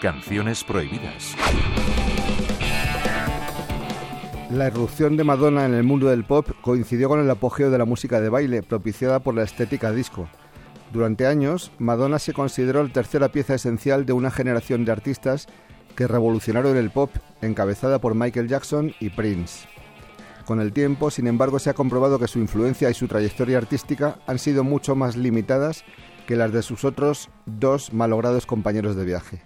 Canciones prohibidas. La irrupción de Madonna en el mundo del pop coincidió con el apogeo de la música de baile, propiciada por la estética disco. Durante años, Madonna se consideró la tercera pieza esencial de una generación de artistas que revolucionaron el pop, encabezada por Michael Jackson y Prince. Con el tiempo, sin embargo, se ha comprobado que su influencia y su trayectoria artística han sido mucho más limitadas que las de sus otros dos malogrados compañeros de viaje.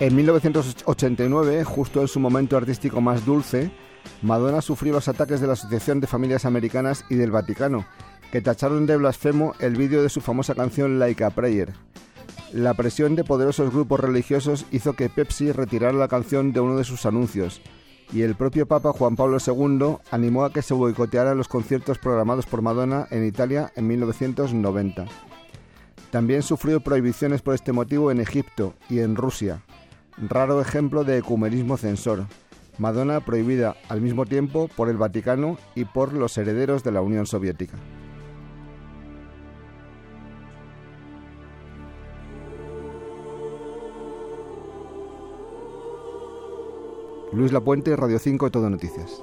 En 1989, justo en su momento artístico más dulce, Madonna sufrió los ataques de la Asociación de Familias Americanas y del Vaticano, que tacharon de blasfemo el vídeo de su famosa canción Like a Prayer. La presión de poderosos grupos religiosos hizo que Pepsi retirara la canción de uno de sus anuncios, y el propio Papa Juan Pablo II animó a que se boicotearan los conciertos programados por Madonna en Italia en 1990. También sufrió prohibiciones por este motivo en Egipto y en Rusia, raro ejemplo de ecumenismo censor. Madonna prohibida al mismo tiempo por el Vaticano y por los herederos de la Unión Soviética. Luis Lapuente, Radio 5, Todo Noticias.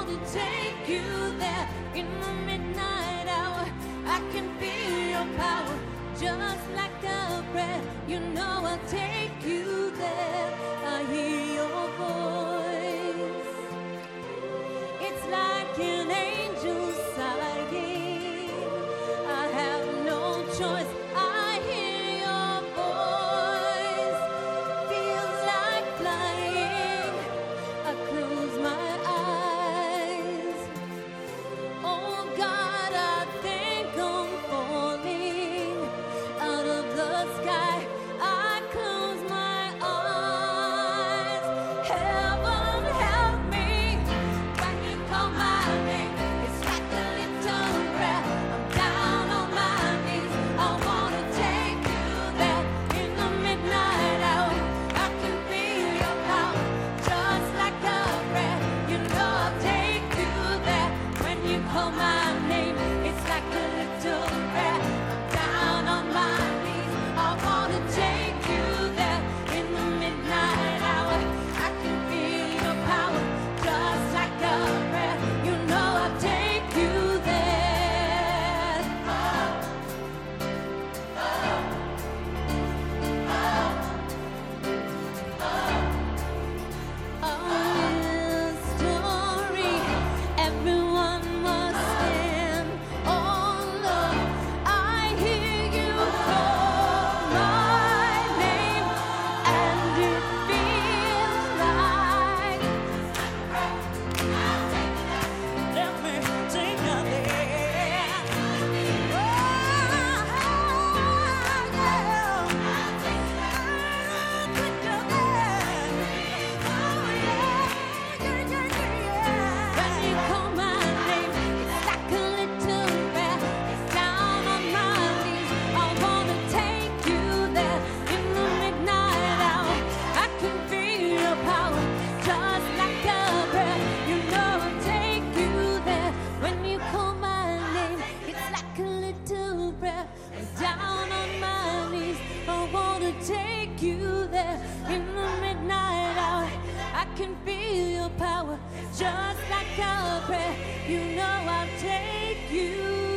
take you there in the midnight hour. I can feel your power just like a breath. You know I'll take. Can feel your power just like a prayer. You know I'll take you.